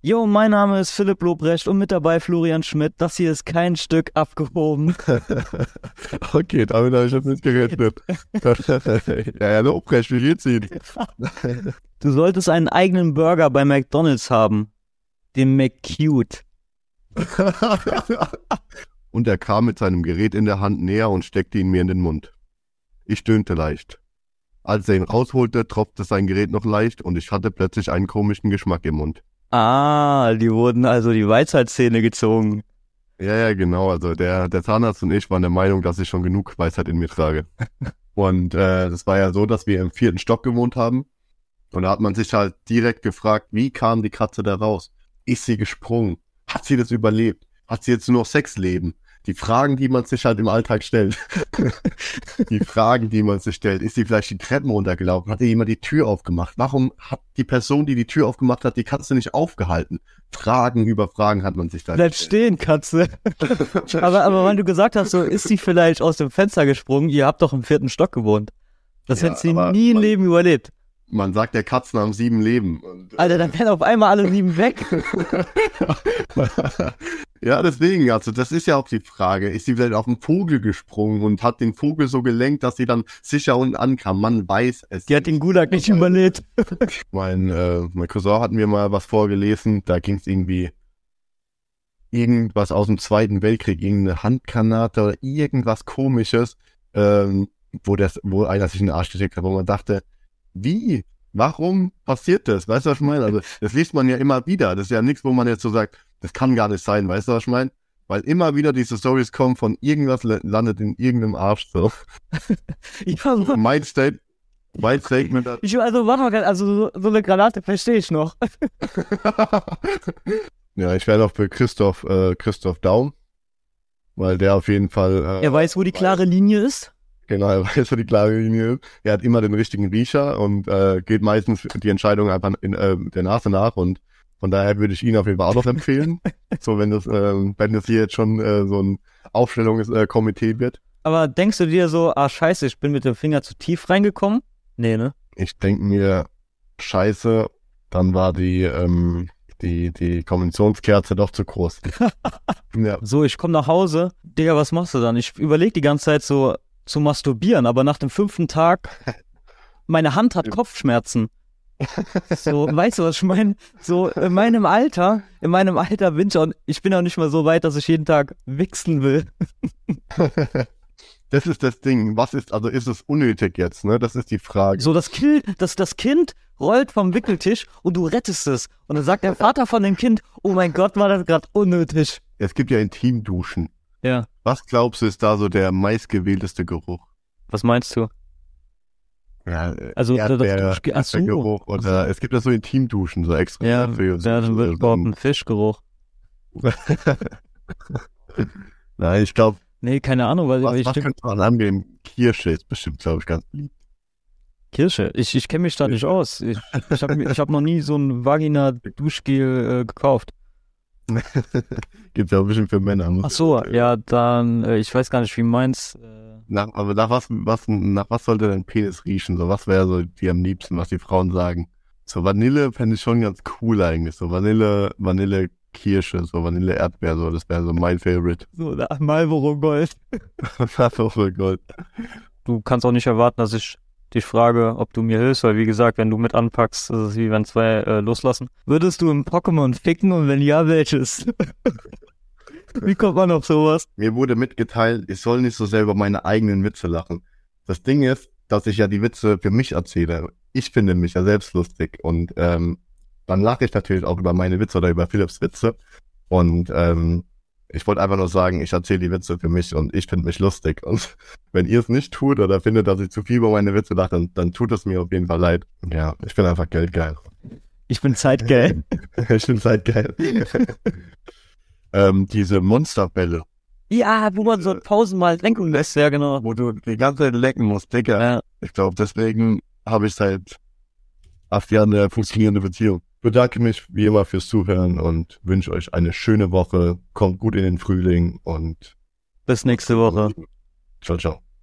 Jo, mein Name ist Philipp Lobrecht und mit dabei Florian Schmidt. Das hier ist kein Stück abgehoben. okay, damit habe ich jetzt nicht gerechnet. ja, ja, Lobrecht, wie geht's Ihnen? Du solltest einen eigenen Burger bei McDonalds haben. Den McCute. und er kam mit seinem Gerät in der Hand näher und steckte ihn mir in den Mund. Ich stöhnte leicht. Als er ihn rausholte, tropfte sein Gerät noch leicht und ich hatte plötzlich einen komischen Geschmack im Mund. Ah, die wurden also die Weisheitszähne gezogen. Ja, ja, genau. Also der, der Zahnarzt und ich waren der Meinung, dass ich schon genug Weisheit in mir trage. und äh, das war ja so, dass wir im vierten Stock gewohnt haben. Und da hat man sich halt direkt gefragt, wie kam die Katze da raus? Ist sie gesprungen? Hat sie das überlebt? Hat sie jetzt nur noch Sexleben? Die Fragen, die man sich halt im Alltag stellt. die Fragen, die man sich stellt. Ist sie vielleicht die Treppen runtergelaufen? Hat jemand die Tür aufgemacht? Warum hat die Person, die die Tür aufgemacht hat, die Katze nicht aufgehalten? Fragen über Fragen hat man sich da Bleib stehen, Katze. aber, aber weil du gesagt hast, so ist sie vielleicht aus dem Fenster gesprungen, ihr habt doch im vierten Stock gewohnt. Das ja, hätte sie nie im Leben überlebt. Man sagt, der Katzen haben sieben Leben. Und, Alter, dann werden auf einmal alle sieben weg. ja, deswegen, also das ist ja auch die Frage. Ist sie vielleicht auf einen Vogel gesprungen und hat den Vogel so gelenkt, dass sie dann sicher unten ankam? Man weiß es. Die hat den Gulag nicht überlebt. mein, äh, mein Cousin hat mir mal was vorgelesen, da ging es irgendwie irgendwas aus dem Zweiten Weltkrieg, irgendeine Handgranate oder irgendwas komisches, ähm, wo, das, wo einer sich in den Arsch gesteckt hat, wo man dachte, wie? Warum passiert das? Weißt du, was ich meine? Also, das liest man ja immer wieder. Das ist ja nichts, wo man jetzt so sagt, das kann gar nicht sein. Weißt du, was ich meine? Weil immer wieder diese Stories kommen von irgendwas landet in irgendeinem Arsch so. so mein State, mein Statement. Ich, also, warte mal, also so, so eine Granate verstehe ich noch. ja, ich wäre noch für Christoph, äh, Christoph Daum. Weil der auf jeden Fall. Äh, er weiß, wo die klare Linie ist. Genau, er weiß, wo die klare Linie ist. Er hat immer den richtigen Riecher und äh, geht meistens die Entscheidung einfach in äh, der Nase nach und von daher würde ich ihn auf jeden Fall auch noch empfehlen. so, wenn das, äh, wenn das hier jetzt schon äh, so ein Aufstellungskomitee äh, wird. Aber denkst du dir so, ah scheiße, ich bin mit dem Finger zu tief reingekommen? Nee, ne? Ich denke mir, scheiße, dann war die, ähm, die, die Konventionskerze doch zu groß. ja. So, ich komme nach Hause. Digga, was machst du dann? Ich überlege die ganze Zeit so, zu masturbieren, aber nach dem fünften Tag, meine Hand hat Kopfschmerzen. So, weißt du, was ich meine? So, in meinem Alter, in meinem Alter bin ich auch, ich bin auch nicht mal so weit, dass ich jeden Tag wichsen will. Das ist das Ding. Was ist, also ist es unnötig jetzt, ne? Das ist die Frage. So, das Kind, das, das Kind rollt vom Wickeltisch und du rettest es. Und dann sagt der Vater von dem Kind, oh mein Gott, war das gerade unnötig. Es gibt ja Intimduschen. Ja. Was glaubst du, ist da so der meistgewählteste Geruch? Was meinst du? Ja, also Erdbeer, das, so. Geruch oder es gibt ja so Intimduschen, so extra. Ja, für ja dann wird überhaupt ein Fischgeruch. Nein, ich glaube. Nee, keine Ahnung, weil was, ich was könnte man angeben? Kirsche ist bestimmt, glaube ich, ganz lieb. Kirsche? Ich, ich kenne mich da nicht aus. Ich, ich habe hab noch nie so ein Vagina-Duschgel äh, gekauft. Gibt ja auch ein bisschen für Männer. Ach so, ja, dann, äh, ich weiß gar nicht, wie meins. Äh nach, aber nach was, was, nach was sollte dein Penis riechen? So, was wäre so die am liebsten, was die Frauen sagen? So, Vanille fände ich schon ganz cool eigentlich. So, Vanille, Vanille Kirsche, so Vanille Erdbeer, so, das wäre so mein Favorite. So, Marlboro Gold. Marlboro Gold. Du kannst auch nicht erwarten, dass ich dich frage, ob du mir hilfst, weil wie gesagt, wenn du mit anpackst, ist es wie wenn zwei äh, loslassen. Würdest du im Pokémon ficken und wenn ja, welches? wie kommt man auf sowas? Mir wurde mitgeteilt, ich soll nicht so selber meine eigenen Witze lachen. Das Ding ist, dass ich ja die Witze für mich erzähle. Ich finde mich ja selbst lustig und ähm, dann lache ich natürlich auch über meine Witze oder über Philips Witze. Und ähm, ich wollte einfach nur sagen, ich erzähle die Witze für mich und ich finde mich lustig. Und wenn ihr es nicht tut oder findet, dass ich zu viel über meine Witze lache, dann, dann tut es mir auf jeden Fall leid. Ja, ich bin einfach geldgeil. Ich bin zeitgeil. ich bin zeitgeil. ähm, diese Monsterbälle. Ja, wo man so tausendmal lenken lässt, ja genau. Wo du die ganze Zeit lecken musst, Digga. Ja. Ich glaube, deswegen habe ich seit acht Jahren eine funktionierende Beziehung bedanke mich wie immer fürs Zuhören und wünsche euch eine schöne Woche. Kommt gut in den Frühling und bis nächste Woche. Ciao, ciao.